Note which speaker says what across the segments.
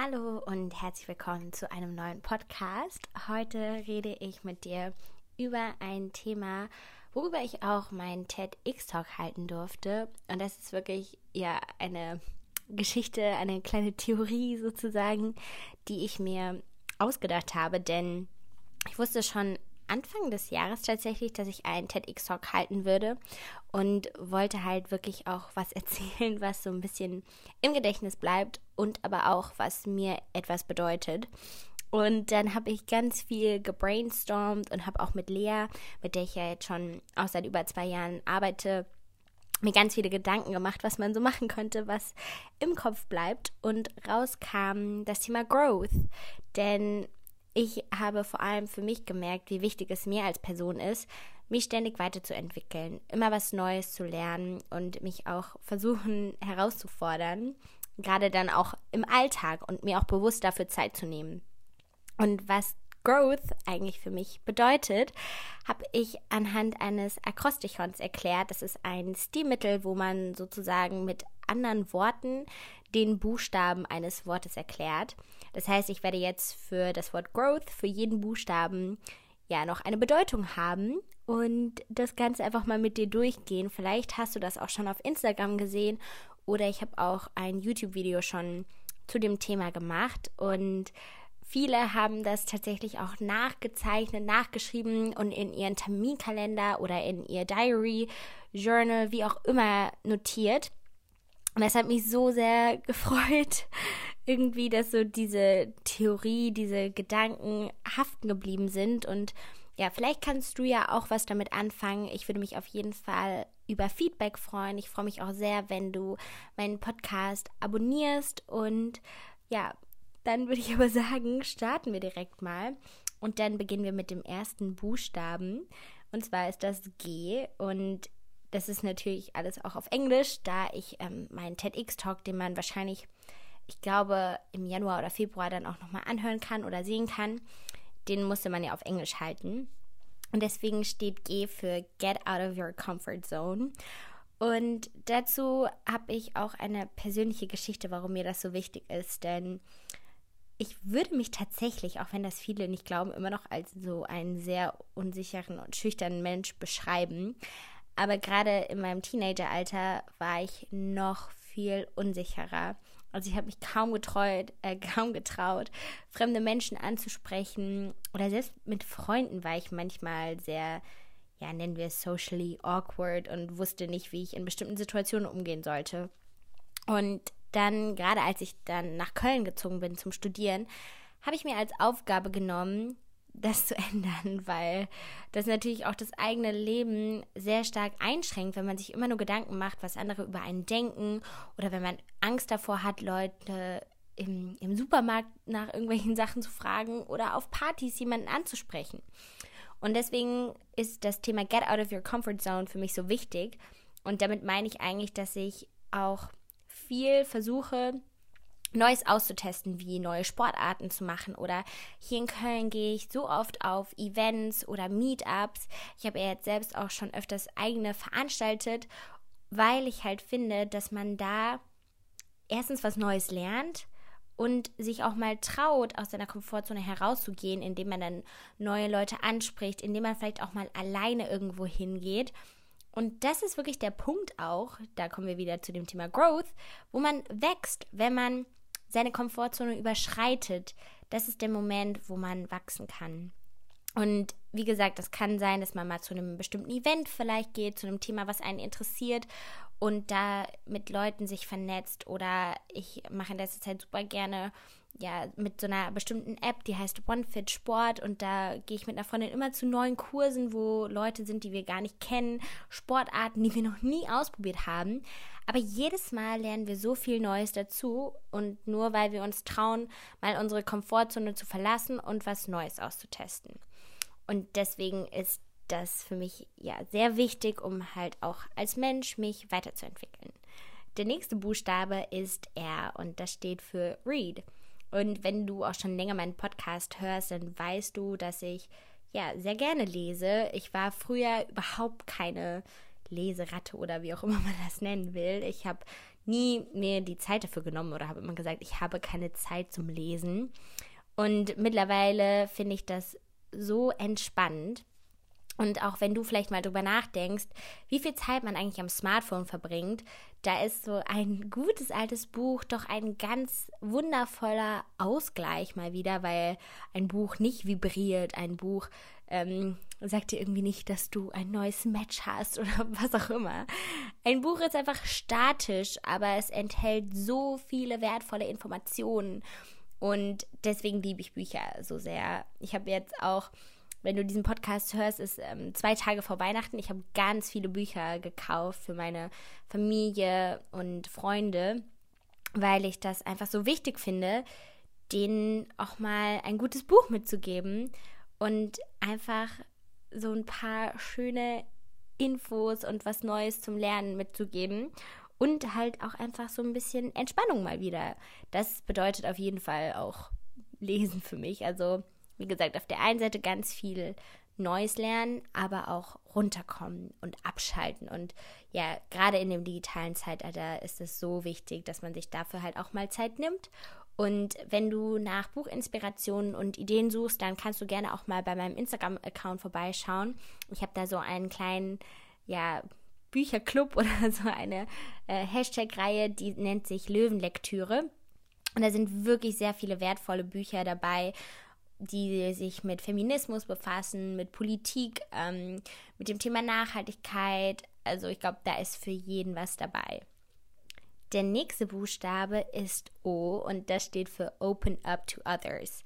Speaker 1: Hallo und herzlich willkommen zu einem neuen Podcast. Heute rede ich mit dir über ein Thema, worüber ich auch meinen TEDx-Talk halten durfte. Und das ist wirklich ja eine Geschichte, eine kleine Theorie sozusagen, die ich mir ausgedacht habe, denn ich wusste schon Anfang des Jahres tatsächlich, dass ich einen TEDx-Talk halten würde und wollte halt wirklich auch was erzählen, was so ein bisschen im Gedächtnis bleibt und aber auch, was mir etwas bedeutet. Und dann habe ich ganz viel gebrainstormt und habe auch mit Lea, mit der ich ja jetzt schon auch seit über zwei Jahren arbeite, mir ganz viele Gedanken gemacht, was man so machen könnte, was im Kopf bleibt. Und rauskam das Thema Growth. Denn ich habe vor allem für mich gemerkt, wie wichtig es mir als Person ist, mich ständig weiterzuentwickeln, immer was Neues zu lernen und mich auch versuchen herauszufordern, gerade dann auch im Alltag und mir auch bewusst dafür Zeit zu nehmen. Und was Growth eigentlich für mich bedeutet, habe ich anhand eines Akrostichons erklärt. Das ist ein Stilmittel, wo man sozusagen mit anderen Worten den Buchstaben eines Wortes erklärt. Das heißt, ich werde jetzt für das Wort Growth, für jeden Buchstaben ja noch eine Bedeutung haben und das Ganze einfach mal mit dir durchgehen. Vielleicht hast du das auch schon auf Instagram gesehen oder ich habe auch ein YouTube-Video schon zu dem Thema gemacht und Viele haben das tatsächlich auch nachgezeichnet, nachgeschrieben und in ihren Terminkalender oder in ihr Diary, Journal, wie auch immer notiert. Und das hat mich so sehr gefreut, irgendwie, dass so diese Theorie, diese Gedanken haften geblieben sind. Und ja, vielleicht kannst du ja auch was damit anfangen. Ich würde mich auf jeden Fall über Feedback freuen. Ich freue mich auch sehr, wenn du meinen Podcast abonnierst. Und ja, dann würde ich aber sagen, starten wir direkt mal. Und dann beginnen wir mit dem ersten Buchstaben. Und zwar ist das G. Und das ist natürlich alles auch auf Englisch, da ich ähm, meinen TEDx-Talk, den man wahrscheinlich, ich glaube, im Januar oder Februar dann auch nochmal anhören kann oder sehen kann, den musste man ja auf Englisch halten. Und deswegen steht G für Get Out of Your Comfort Zone. Und dazu habe ich auch eine persönliche Geschichte, warum mir das so wichtig ist. Denn ich würde mich tatsächlich, auch wenn das viele nicht glauben, immer noch als so einen sehr unsicheren und schüchternen Mensch beschreiben. Aber gerade in meinem Teenageralter war ich noch viel unsicherer. Also ich habe mich kaum getreut, äh, kaum getraut, fremde Menschen anzusprechen. Oder selbst mit Freunden war ich manchmal sehr, ja, nennen wir es socially awkward und wusste nicht, wie ich in bestimmten Situationen umgehen sollte. Und dann, gerade als ich dann nach Köln gezogen bin zum Studieren, habe ich mir als Aufgabe genommen, das zu ändern, weil das natürlich auch das eigene Leben sehr stark einschränkt, wenn man sich immer nur Gedanken macht, was andere über einen denken oder wenn man Angst davor hat, Leute im, im Supermarkt nach irgendwelchen Sachen zu fragen oder auf Partys jemanden anzusprechen. Und deswegen ist das Thema Get Out of Your Comfort Zone für mich so wichtig. Und damit meine ich eigentlich, dass ich auch viel versuche, Neues auszutesten, wie neue Sportarten zu machen. Oder hier in Köln gehe ich so oft auf Events oder Meetups. Ich habe ja jetzt selbst auch schon öfters eigene veranstaltet, weil ich halt finde, dass man da erstens was Neues lernt und sich auch mal traut, aus seiner Komfortzone herauszugehen, indem man dann neue Leute anspricht, indem man vielleicht auch mal alleine irgendwo hingeht. Und das ist wirklich der Punkt auch, da kommen wir wieder zu dem Thema Growth, wo man wächst, wenn man seine Komfortzone überschreitet, das ist der Moment, wo man wachsen kann. Und wie gesagt, es kann sein, dass man mal zu einem bestimmten Event vielleicht geht, zu einem Thema, was einen interessiert und da mit Leuten sich vernetzt. Oder ich mache in letzter Zeit super gerne ja, mit so einer bestimmten App, die heißt OneFit Sport und da gehe ich mit einer Freundin immer zu neuen Kursen, wo Leute sind, die wir gar nicht kennen, Sportarten, die wir noch nie ausprobiert haben. Aber jedes Mal lernen wir so viel Neues dazu und nur weil wir uns trauen, mal unsere Komfortzone zu verlassen und was Neues auszutesten. Und deswegen ist das für mich ja sehr wichtig, um halt auch als Mensch mich weiterzuentwickeln. Der nächste Buchstabe ist R und das steht für Read. Und wenn du auch schon länger meinen Podcast hörst, dann weißt du, dass ich ja sehr gerne lese. Ich war früher überhaupt keine Leseratte oder wie auch immer man das nennen will. Ich habe nie mir die Zeit dafür genommen oder habe immer gesagt, ich habe keine Zeit zum Lesen. Und mittlerweile finde ich das so entspannt. Und auch wenn du vielleicht mal drüber nachdenkst, wie viel Zeit man eigentlich am Smartphone verbringt, da ist so ein gutes altes Buch doch ein ganz wundervoller Ausgleich mal wieder, weil ein Buch nicht vibriert, ein Buch ähm, sagt dir irgendwie nicht, dass du ein neues Match hast oder was auch immer. Ein Buch ist einfach statisch, aber es enthält so viele wertvolle Informationen und deswegen liebe ich Bücher so sehr. Ich habe jetzt auch wenn du diesen Podcast hörst, ist ähm, zwei Tage vor Weihnachten. Ich habe ganz viele Bücher gekauft für meine Familie und Freunde, weil ich das einfach so wichtig finde, denen auch mal ein gutes Buch mitzugeben und einfach so ein paar schöne Infos und was Neues zum Lernen mitzugeben und halt auch einfach so ein bisschen Entspannung mal wieder. Das bedeutet auf jeden Fall auch Lesen für mich. Also wie gesagt, auf der einen Seite ganz viel Neues lernen, aber auch runterkommen und abschalten. Und ja, gerade in dem digitalen Zeitalter ist es so wichtig, dass man sich dafür halt auch mal Zeit nimmt. Und wenn du nach Buchinspirationen und Ideen suchst, dann kannst du gerne auch mal bei meinem Instagram-Account vorbeischauen. Ich habe da so einen kleinen, ja, Bücherclub oder so eine äh, Hashtag-Reihe, die nennt sich Löwenlektüre. Und da sind wirklich sehr viele wertvolle Bücher dabei die sich mit Feminismus befassen, mit Politik, ähm, mit dem Thema Nachhaltigkeit. Also ich glaube, da ist für jeden was dabei. Der nächste Buchstabe ist O und das steht für Open Up to Others.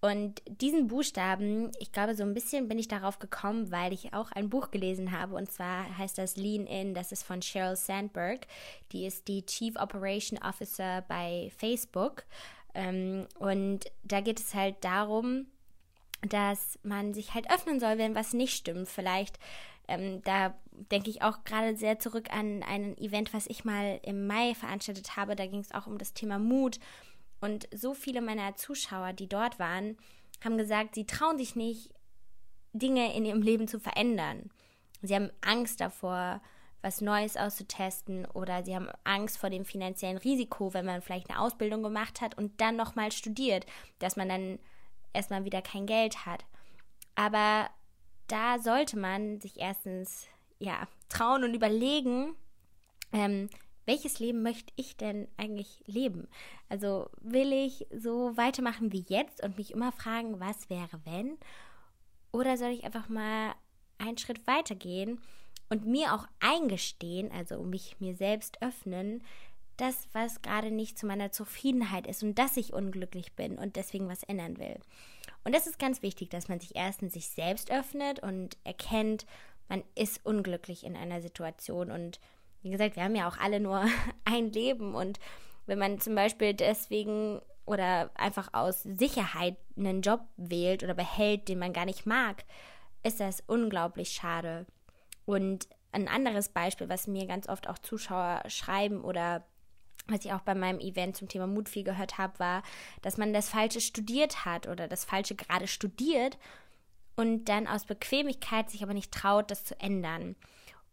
Speaker 1: Und diesen Buchstaben, ich glaube, so ein bisschen bin ich darauf gekommen, weil ich auch ein Buch gelesen habe. Und zwar heißt das Lean In, das ist von Sheryl Sandberg. Die ist die Chief Operation Officer bei Facebook. Ähm, und da geht es halt darum, dass man sich halt öffnen soll, wenn was nicht stimmt. Vielleicht, ähm, da denke ich auch gerade sehr zurück an ein Event, was ich mal im Mai veranstaltet habe. Da ging es auch um das Thema Mut. Und so viele meiner Zuschauer, die dort waren, haben gesagt, sie trauen sich nicht, Dinge in ihrem Leben zu verändern. Sie haben Angst davor, was Neues auszutesten oder sie haben Angst vor dem finanziellen Risiko, wenn man vielleicht eine Ausbildung gemacht hat und dann nochmal studiert, dass man dann erstmal wieder kein Geld hat. Aber da sollte man sich erstens ja trauen und überlegen, ähm, welches Leben möchte ich denn eigentlich leben? Also will ich so weitermachen wie jetzt und mich immer fragen, was wäre wenn? Oder soll ich einfach mal einen Schritt weitergehen und mir auch eingestehen, also mich mir selbst öffnen, das, was gerade nicht zu meiner Zufriedenheit ist und dass ich unglücklich bin und deswegen was ändern will. Und das ist ganz wichtig, dass man sich erstens sich selbst öffnet und erkennt, man ist unglücklich in einer Situation. Und wie gesagt, wir haben ja auch alle nur ein Leben. Und wenn man zum Beispiel deswegen oder einfach aus Sicherheit einen Job wählt oder behält, den man gar nicht mag, ist das unglaublich schade. Und ein anderes Beispiel, was mir ganz oft auch Zuschauer schreiben oder was ich auch bei meinem Event zum Thema Mut viel gehört habe, war, dass man das Falsche studiert hat oder das Falsche gerade studiert und dann aus Bequemlichkeit sich aber nicht traut, das zu ändern.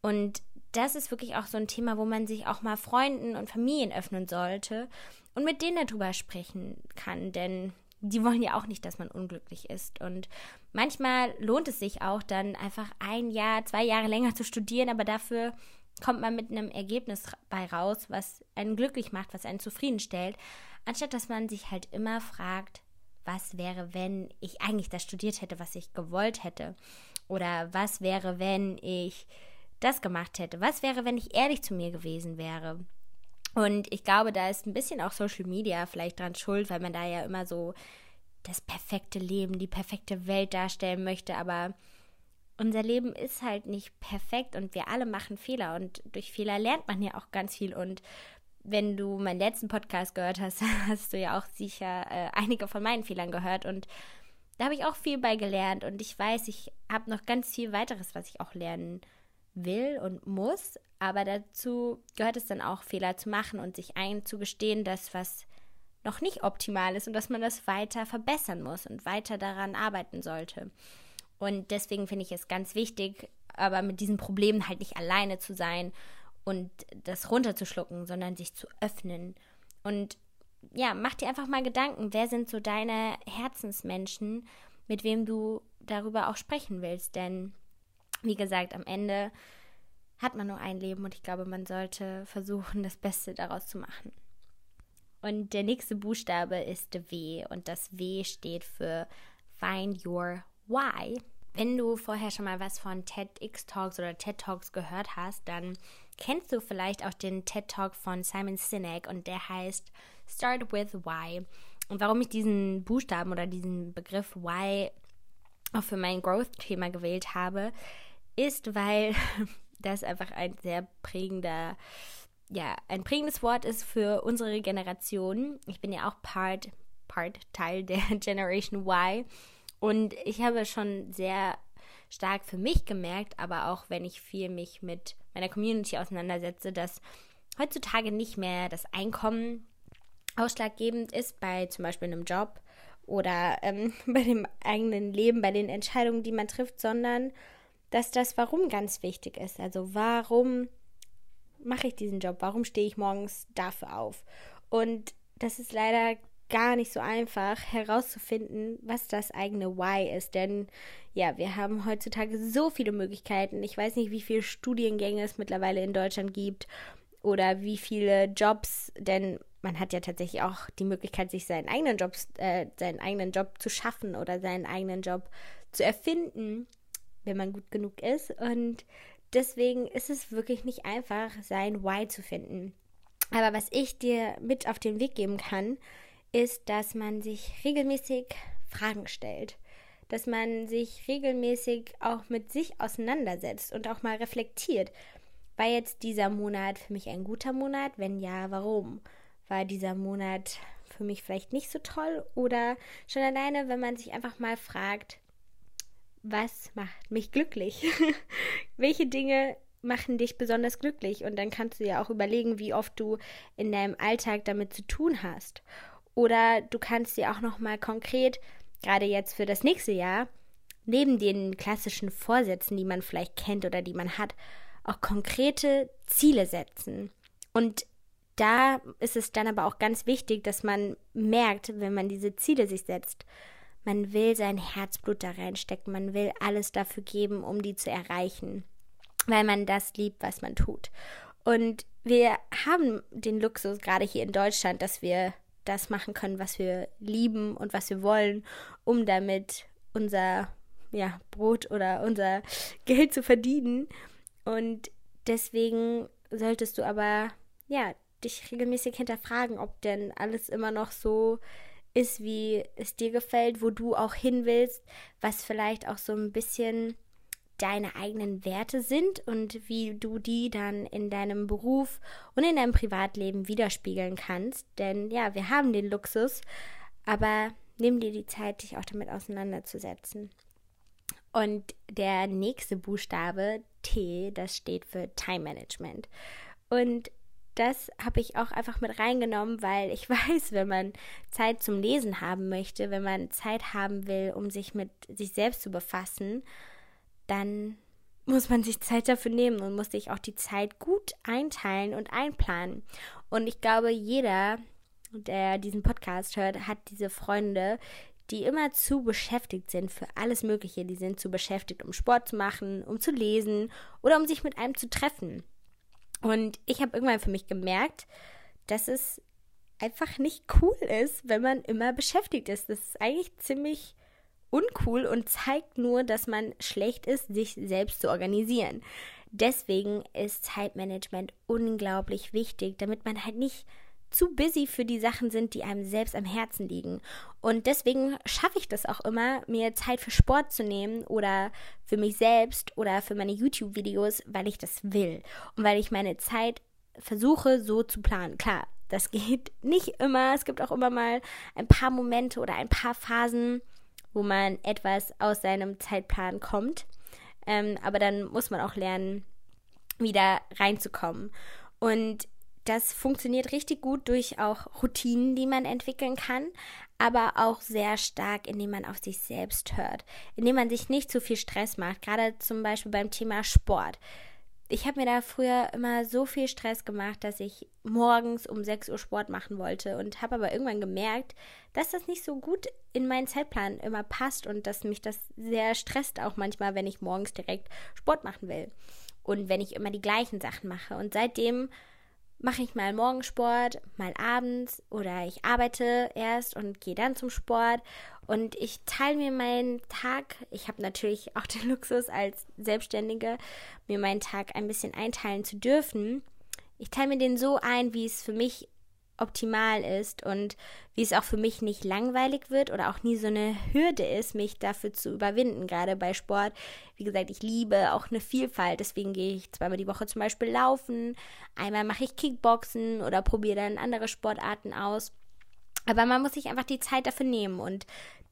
Speaker 1: Und das ist wirklich auch so ein Thema, wo man sich auch mal Freunden und Familien öffnen sollte und mit denen darüber sprechen kann, denn die wollen ja auch nicht, dass man unglücklich ist. Und manchmal lohnt es sich auch dann einfach ein Jahr, zwei Jahre länger zu studieren, aber dafür kommt man mit einem Ergebnis bei raus, was einen glücklich macht, was einen zufriedenstellt, anstatt dass man sich halt immer fragt, was wäre, wenn ich eigentlich das studiert hätte, was ich gewollt hätte? Oder was wäre, wenn ich das gemacht hätte? Was wäre, wenn ich ehrlich zu mir gewesen wäre? Und ich glaube, da ist ein bisschen auch Social Media vielleicht dran schuld, weil man da ja immer so das perfekte Leben, die perfekte Welt darstellen möchte, aber unser Leben ist halt nicht perfekt und wir alle machen Fehler und durch Fehler lernt man ja auch ganz viel und wenn du meinen letzten Podcast gehört hast, hast du ja auch sicher äh, einige von meinen Fehlern gehört und da habe ich auch viel bei gelernt und ich weiß, ich habe noch ganz viel weiteres, was ich auch lernen will und muss, aber dazu gehört es dann auch Fehler zu machen und sich einzugestehen, dass was noch nicht optimal ist und dass man das weiter verbessern muss und weiter daran arbeiten sollte. Und deswegen finde ich es ganz wichtig, aber mit diesen Problemen halt nicht alleine zu sein und das runterzuschlucken, sondern sich zu öffnen. Und ja, mach dir einfach mal Gedanken, wer sind so deine Herzensmenschen, mit wem du darüber auch sprechen willst. Denn, wie gesagt, am Ende hat man nur ein Leben und ich glaube, man sollte versuchen, das Beste daraus zu machen. Und der nächste Buchstabe ist W und das W steht für Find Your Why. Wenn du vorher schon mal was von TEDx Talks oder TED Talks gehört hast, dann kennst du vielleicht auch den TED Talk von Simon Sinek und der heißt Start with Why. Und warum ich diesen Buchstaben oder diesen Begriff Why auch für mein Growth-Thema gewählt habe, ist, weil das einfach ein sehr prägender, ja, ein prägendes Wort ist für unsere Generation. Ich bin ja auch Part, Part, Teil der Generation Y. Und ich habe schon sehr stark für mich gemerkt, aber auch wenn ich viel mich mit meiner Community auseinandersetze, dass heutzutage nicht mehr das Einkommen ausschlaggebend ist bei zum Beispiel einem Job oder ähm, bei dem eigenen Leben, bei den Entscheidungen, die man trifft, sondern dass das Warum ganz wichtig ist. Also warum mache ich diesen Job? Warum stehe ich morgens dafür auf? Und das ist leider gar nicht so einfach herauszufinden, was das eigene Why ist. Denn ja, wir haben heutzutage so viele Möglichkeiten. Ich weiß nicht, wie viele Studiengänge es mittlerweile in Deutschland gibt oder wie viele Jobs, denn man hat ja tatsächlich auch die Möglichkeit, sich seinen eigenen Job, äh, seinen eigenen Job zu schaffen oder seinen eigenen Job zu erfinden, wenn man gut genug ist. Und deswegen ist es wirklich nicht einfach, sein Why zu finden. Aber was ich dir mit auf den Weg geben kann, ist, dass man sich regelmäßig Fragen stellt. Dass man sich regelmäßig auch mit sich auseinandersetzt und auch mal reflektiert. War jetzt dieser Monat für mich ein guter Monat? Wenn ja, warum? war dieser Monat für mich vielleicht nicht so toll oder schon alleine, wenn man sich einfach mal fragt, was macht mich glücklich? Welche Dinge machen dich besonders glücklich? Und dann kannst du ja auch überlegen, wie oft du in deinem Alltag damit zu tun hast. Oder du kannst dir auch noch mal konkret, gerade jetzt für das nächste Jahr, neben den klassischen Vorsätzen, die man vielleicht kennt oder die man hat, auch konkrete Ziele setzen. Und da ist es dann aber auch ganz wichtig, dass man merkt, wenn man diese Ziele sich setzt, man will sein Herzblut da reinstecken, man will alles dafür geben, um die zu erreichen, weil man das liebt, was man tut. Und wir haben den Luxus, gerade hier in Deutschland, dass wir das machen können, was wir lieben und was wir wollen, um damit unser ja, Brot oder unser Geld zu verdienen. Und deswegen solltest du aber ja dich regelmäßig hinterfragen, ob denn alles immer noch so ist, wie es dir gefällt, wo du auch hin willst, was vielleicht auch so ein bisschen deine eigenen Werte sind und wie du die dann in deinem Beruf und in deinem Privatleben widerspiegeln kannst. Denn ja, wir haben den Luxus, aber nimm dir die Zeit, dich auch damit auseinanderzusetzen. Und der nächste Buchstabe T, das steht für Time Management. Und das habe ich auch einfach mit reingenommen, weil ich weiß, wenn man Zeit zum Lesen haben möchte, wenn man Zeit haben will, um sich mit sich selbst zu befassen, dann muss man sich Zeit dafür nehmen und muss sich auch die Zeit gut einteilen und einplanen. Und ich glaube, jeder, der diesen Podcast hört, hat diese Freunde, die immer zu beschäftigt sind für alles Mögliche. Die sind zu beschäftigt, um Sport zu machen, um zu lesen oder um sich mit einem zu treffen. Und ich habe irgendwann für mich gemerkt, dass es einfach nicht cool ist, wenn man immer beschäftigt ist. Das ist eigentlich ziemlich uncool und zeigt nur, dass man schlecht ist, sich selbst zu organisieren. Deswegen ist Zeitmanagement unglaublich wichtig, damit man halt nicht zu busy für die Sachen sind, die einem selbst am Herzen liegen. Und deswegen schaffe ich das auch immer, mir Zeit für Sport zu nehmen oder für mich selbst oder für meine YouTube-Videos, weil ich das will und weil ich meine Zeit versuche so zu planen. Klar, das geht nicht immer. Es gibt auch immer mal ein paar Momente oder ein paar Phasen, wo man etwas aus seinem Zeitplan kommt. Ähm, aber dann muss man auch lernen, wieder reinzukommen. Und das funktioniert richtig gut durch auch Routinen, die man entwickeln kann, aber auch sehr stark, indem man auf sich selbst hört, indem man sich nicht zu viel Stress macht, gerade zum Beispiel beim Thema Sport. Ich habe mir da früher immer so viel Stress gemacht, dass ich morgens um 6 Uhr Sport machen wollte und habe aber irgendwann gemerkt, dass das nicht so gut in meinen Zeitplan immer passt und dass mich das sehr stresst auch manchmal, wenn ich morgens direkt Sport machen will und wenn ich immer die gleichen Sachen mache. Und seitdem mache ich mal Morgensport, mal abends oder ich arbeite erst und gehe dann zum Sport und ich teile mir meinen Tag, ich habe natürlich auch den Luxus als Selbstständige, mir meinen Tag ein bisschen einteilen zu dürfen. Ich teile mir den so ein, wie es für mich optimal ist und wie es auch für mich nicht langweilig wird oder auch nie so eine Hürde ist, mich dafür zu überwinden, gerade bei Sport. Wie gesagt, ich liebe auch eine Vielfalt, deswegen gehe ich zweimal die Woche zum Beispiel laufen, einmal mache ich Kickboxen oder probiere dann andere Sportarten aus. Aber man muss sich einfach die Zeit dafür nehmen und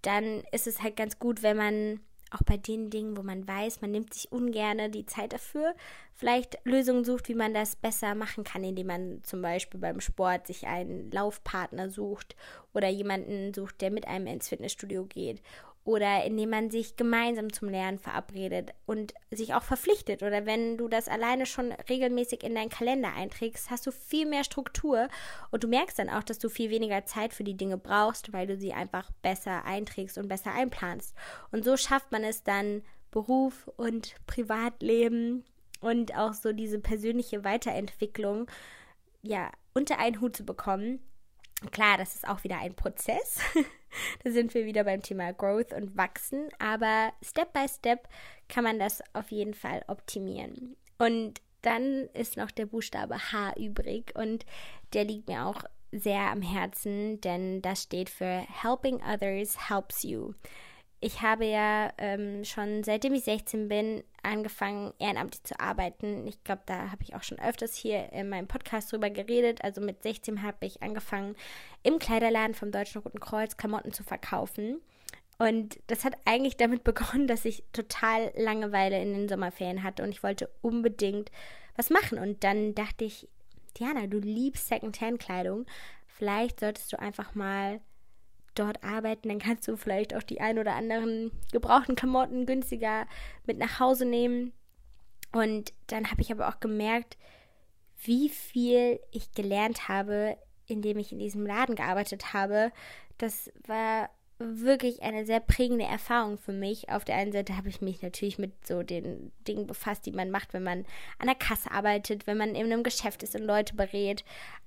Speaker 1: dann ist es halt ganz gut, wenn man auch bei den Dingen, wo man weiß, man nimmt sich ungerne die Zeit dafür, vielleicht Lösungen sucht, wie man das besser machen kann, indem man zum Beispiel beim Sport sich einen Laufpartner sucht oder jemanden sucht, der mit einem ins Fitnessstudio geht oder indem man sich gemeinsam zum Lernen verabredet und sich auch verpflichtet. Oder wenn du das alleine schon regelmäßig in deinen Kalender einträgst, hast du viel mehr Struktur und du merkst dann auch, dass du viel weniger Zeit für die Dinge brauchst, weil du sie einfach besser einträgst und besser einplanst. Und so schafft man es dann, Beruf und Privatleben und auch so diese persönliche Weiterentwicklung ja unter einen Hut zu bekommen. Klar, das ist auch wieder ein Prozess. da sind wir wieder beim Thema Growth und Wachsen, aber Step by Step kann man das auf jeden Fall optimieren. Und dann ist noch der Buchstabe H übrig und der liegt mir auch sehr am Herzen, denn das steht für Helping Others Helps You ich habe ja ähm, schon seitdem ich 16 bin angefangen, ehrenamtlich zu arbeiten. Ich glaube, da habe ich auch schon öfters hier in meinem Podcast drüber geredet. Also mit 16 habe ich angefangen, im Kleiderladen vom Deutschen Roten Kreuz Klamotten zu verkaufen. Und das hat eigentlich damit begonnen, dass ich total Langeweile in den Sommerferien hatte und ich wollte unbedingt was machen. Und dann dachte ich, Diana, du liebst Secondhand-Kleidung. Vielleicht solltest du einfach mal dort arbeiten, dann kannst du vielleicht auch die ein oder anderen gebrauchten Klamotten günstiger mit nach Hause nehmen. Und dann habe ich aber auch gemerkt, wie viel ich gelernt habe, indem ich in diesem Laden gearbeitet habe. Das war wirklich eine sehr prägende Erfahrung für mich. Auf der einen Seite habe ich mich natürlich mit so den Dingen befasst, die man macht, wenn man an der Kasse arbeitet, wenn man in einem Geschäft ist und Leute berät.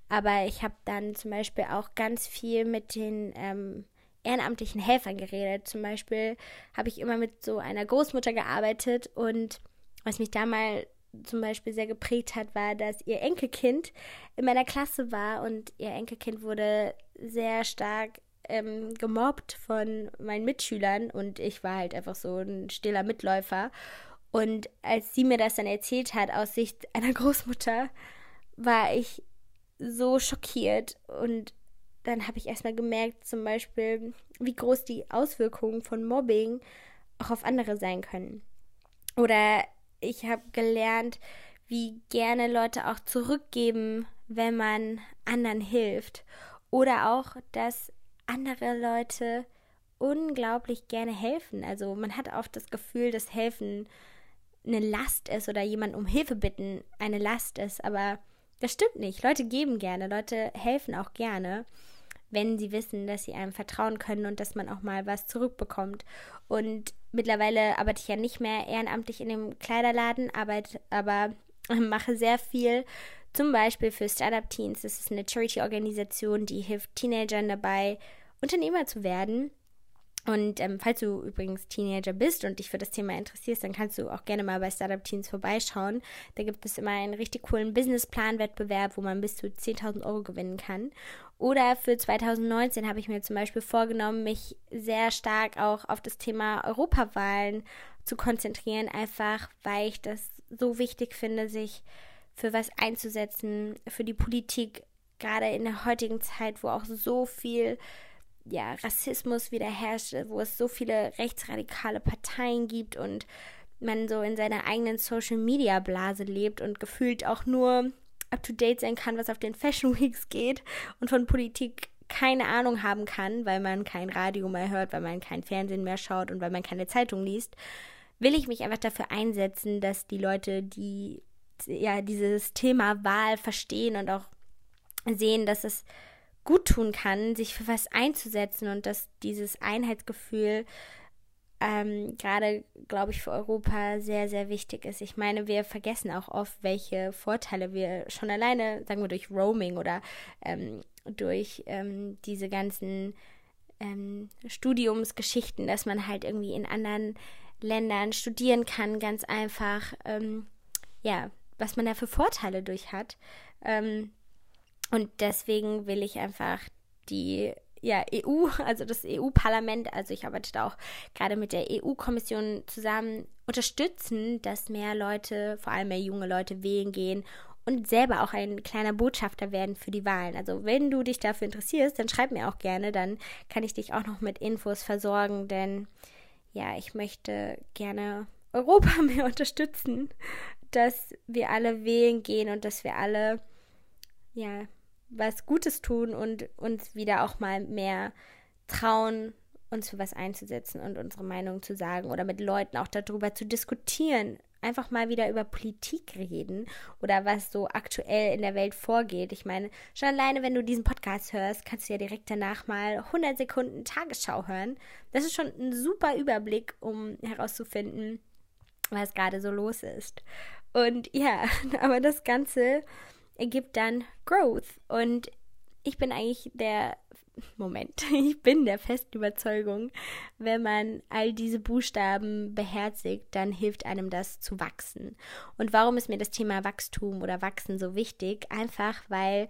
Speaker 1: Aber ich habe dann zum Beispiel auch ganz viel mit den ähm, ehrenamtlichen Helfern geredet. Zum Beispiel habe ich immer mit so einer Großmutter gearbeitet und was mich da mal zum Beispiel sehr geprägt hat, war, dass ihr Enkelkind in meiner Klasse war und ihr Enkelkind wurde sehr stark ähm, gemobbt von meinen Mitschülern und ich war halt einfach so ein stiller Mitläufer. Und als sie mir das dann erzählt hat aus Sicht einer Großmutter, war ich so schockiert und dann habe ich erstmal gemerkt, zum Beispiel, wie groß die Auswirkungen von Mobbing auch auf andere sein können. Oder ich habe gelernt, wie gerne Leute auch zurückgeben, wenn man anderen hilft. Oder auch, dass andere Leute unglaublich gerne helfen. Also man hat oft das Gefühl, dass Helfen eine Last ist oder jemand um Hilfe bitten eine Last ist, aber das stimmt nicht. Leute geben gerne, Leute helfen auch gerne wenn sie wissen, dass sie einem vertrauen können und dass man auch mal was zurückbekommt. Und mittlerweile arbeite ich ja nicht mehr ehrenamtlich in dem Kleiderladen, arbeite, aber mache sehr viel, zum Beispiel für Startup Teens. Das ist eine Charity-Organisation, die hilft Teenagern dabei, Unternehmer zu werden. Und ähm, falls du übrigens Teenager bist und dich für das Thema interessierst, dann kannst du auch gerne mal bei Startup Teens vorbeischauen. Da gibt es immer einen richtig coolen Businessplan-Wettbewerb, wo man bis zu 10.000 Euro gewinnen kann. Oder für 2019 habe ich mir zum Beispiel vorgenommen, mich sehr stark auch auf das Thema Europawahlen zu konzentrieren, einfach weil ich das so wichtig finde, sich für was einzusetzen, für die Politik, gerade in der heutigen Zeit, wo auch so viel ja, Rassismus wieder herrscht, wo es so viele rechtsradikale Parteien gibt und man so in seiner eigenen Social Media Blase lebt und gefühlt auch nur up to date sein kann, was auf den Fashion Weeks geht und von Politik keine Ahnung haben kann, weil man kein Radio mehr hört, weil man kein Fernsehen mehr schaut und weil man keine Zeitung liest, will ich mich einfach dafür einsetzen, dass die Leute, die ja, dieses Thema Wahl verstehen und auch sehen, dass es gut tun kann, sich für was einzusetzen und dass dieses Einheitsgefühl ähm, gerade, glaube ich, für Europa sehr, sehr wichtig ist. Ich meine, wir vergessen auch oft, welche Vorteile wir schon alleine, sagen wir, durch Roaming oder ähm, durch ähm, diese ganzen ähm, Studiumsgeschichten, dass man halt irgendwie in anderen Ländern studieren kann, ganz einfach, ähm, ja, was man da für Vorteile durch hat. Ähm, und deswegen will ich einfach die ja, EU, also das EU-Parlament, also ich arbeite da auch gerade mit der EU-Kommission zusammen, unterstützen, dass mehr Leute, vor allem mehr junge Leute, wählen gehen und selber auch ein kleiner Botschafter werden für die Wahlen. Also wenn du dich dafür interessierst, dann schreib mir auch gerne, dann kann ich dich auch noch mit Infos versorgen, denn ja, ich möchte gerne Europa mehr unterstützen, dass wir alle wählen gehen und dass wir alle ja was Gutes tun und uns wieder auch mal mehr trauen, uns für was einzusetzen und unsere Meinung zu sagen oder mit Leuten auch darüber zu diskutieren. Einfach mal wieder über Politik reden oder was so aktuell in der Welt vorgeht. Ich meine, schon alleine, wenn du diesen Podcast hörst, kannst du ja direkt danach mal 100 Sekunden Tagesschau hören. Das ist schon ein super Überblick, um herauszufinden, was gerade so los ist. Und ja, aber das Ganze ergibt dann Growth. Und ich bin eigentlich der Moment, ich bin der festen Überzeugung, wenn man all diese Buchstaben beherzigt, dann hilft einem das zu wachsen. Und warum ist mir das Thema Wachstum oder Wachsen so wichtig? Einfach weil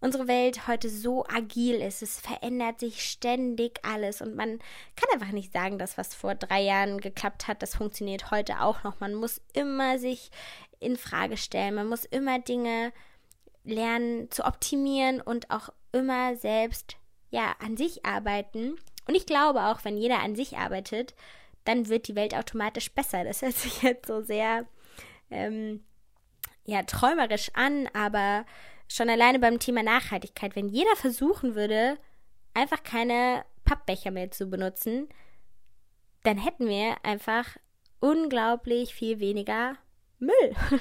Speaker 1: unsere Welt heute so agil ist. Es verändert sich ständig alles und man kann einfach nicht sagen, dass was vor drei Jahren geklappt hat, das funktioniert heute auch noch. Man muss immer sich in Frage stellen. Man muss immer Dinge lernen zu optimieren und auch immer selbst ja an sich arbeiten. Und ich glaube auch, wenn jeder an sich arbeitet, dann wird die Welt automatisch besser. Das hört sich jetzt so sehr ähm, ja träumerisch an, aber schon alleine beim Thema Nachhaltigkeit, wenn jeder versuchen würde, einfach keine Pappbecher mehr zu benutzen, dann hätten wir einfach unglaublich viel weniger Müll.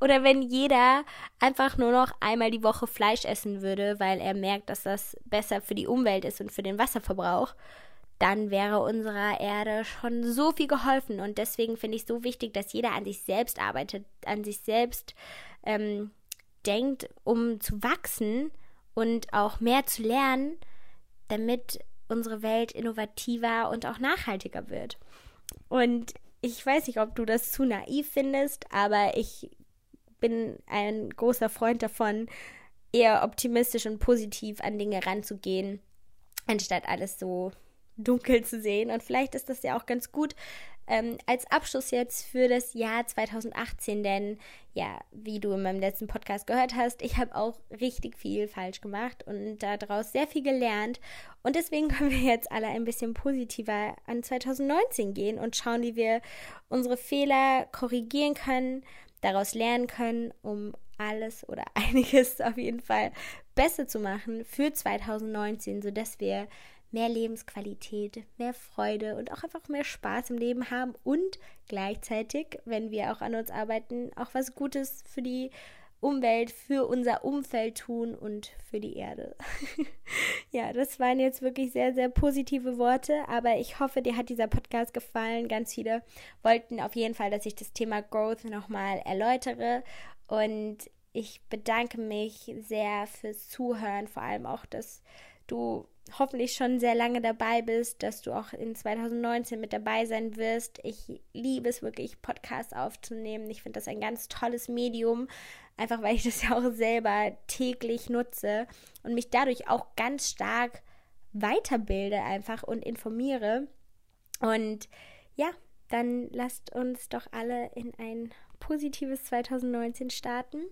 Speaker 1: Oder wenn jeder einfach nur noch einmal die Woche Fleisch essen würde, weil er merkt, dass das besser für die Umwelt ist und für den Wasserverbrauch, dann wäre unserer Erde schon so viel geholfen. Und deswegen finde ich so wichtig, dass jeder an sich selbst arbeitet, an sich selbst ähm, denkt, um zu wachsen und auch mehr zu lernen, damit unsere Welt innovativer und auch nachhaltiger wird. Und ich weiß nicht, ob du das zu naiv findest, aber ich bin ein großer Freund davon, eher optimistisch und positiv an Dinge ranzugehen, anstatt alles so dunkel zu sehen. Und vielleicht ist das ja auch ganz gut ähm, als Abschluss jetzt für das Jahr 2018, denn ja, wie du in meinem letzten Podcast gehört hast, ich habe auch richtig viel falsch gemacht und daraus sehr viel gelernt. Und deswegen können wir jetzt alle ein bisschen positiver an 2019 gehen und schauen, wie wir unsere Fehler korrigieren können, daraus lernen können, um alles oder einiges auf jeden Fall besser zu machen für 2019, sodass wir mehr Lebensqualität, mehr Freude und auch einfach mehr Spaß im Leben haben und gleichzeitig, wenn wir auch an uns arbeiten, auch was Gutes für die Umwelt, für unser Umfeld tun und für die Erde. ja, das waren jetzt wirklich sehr, sehr positive Worte, aber ich hoffe, dir hat dieser Podcast gefallen. Ganz viele wollten auf jeden Fall, dass ich das Thema Growth nochmal erläutere und ich bedanke mich sehr fürs Zuhören, vor allem auch, dass du hoffentlich schon sehr lange dabei bist, dass du auch in 2019 mit dabei sein wirst. Ich liebe es wirklich, Podcasts aufzunehmen. Ich finde das ein ganz tolles Medium, einfach weil ich das ja auch selber täglich nutze und mich dadurch auch ganz stark weiterbilde einfach und informiere. Und ja, dann lasst uns doch alle in ein positives 2019 starten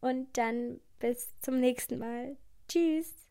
Speaker 1: und dann bis zum nächsten Mal. Tschüss.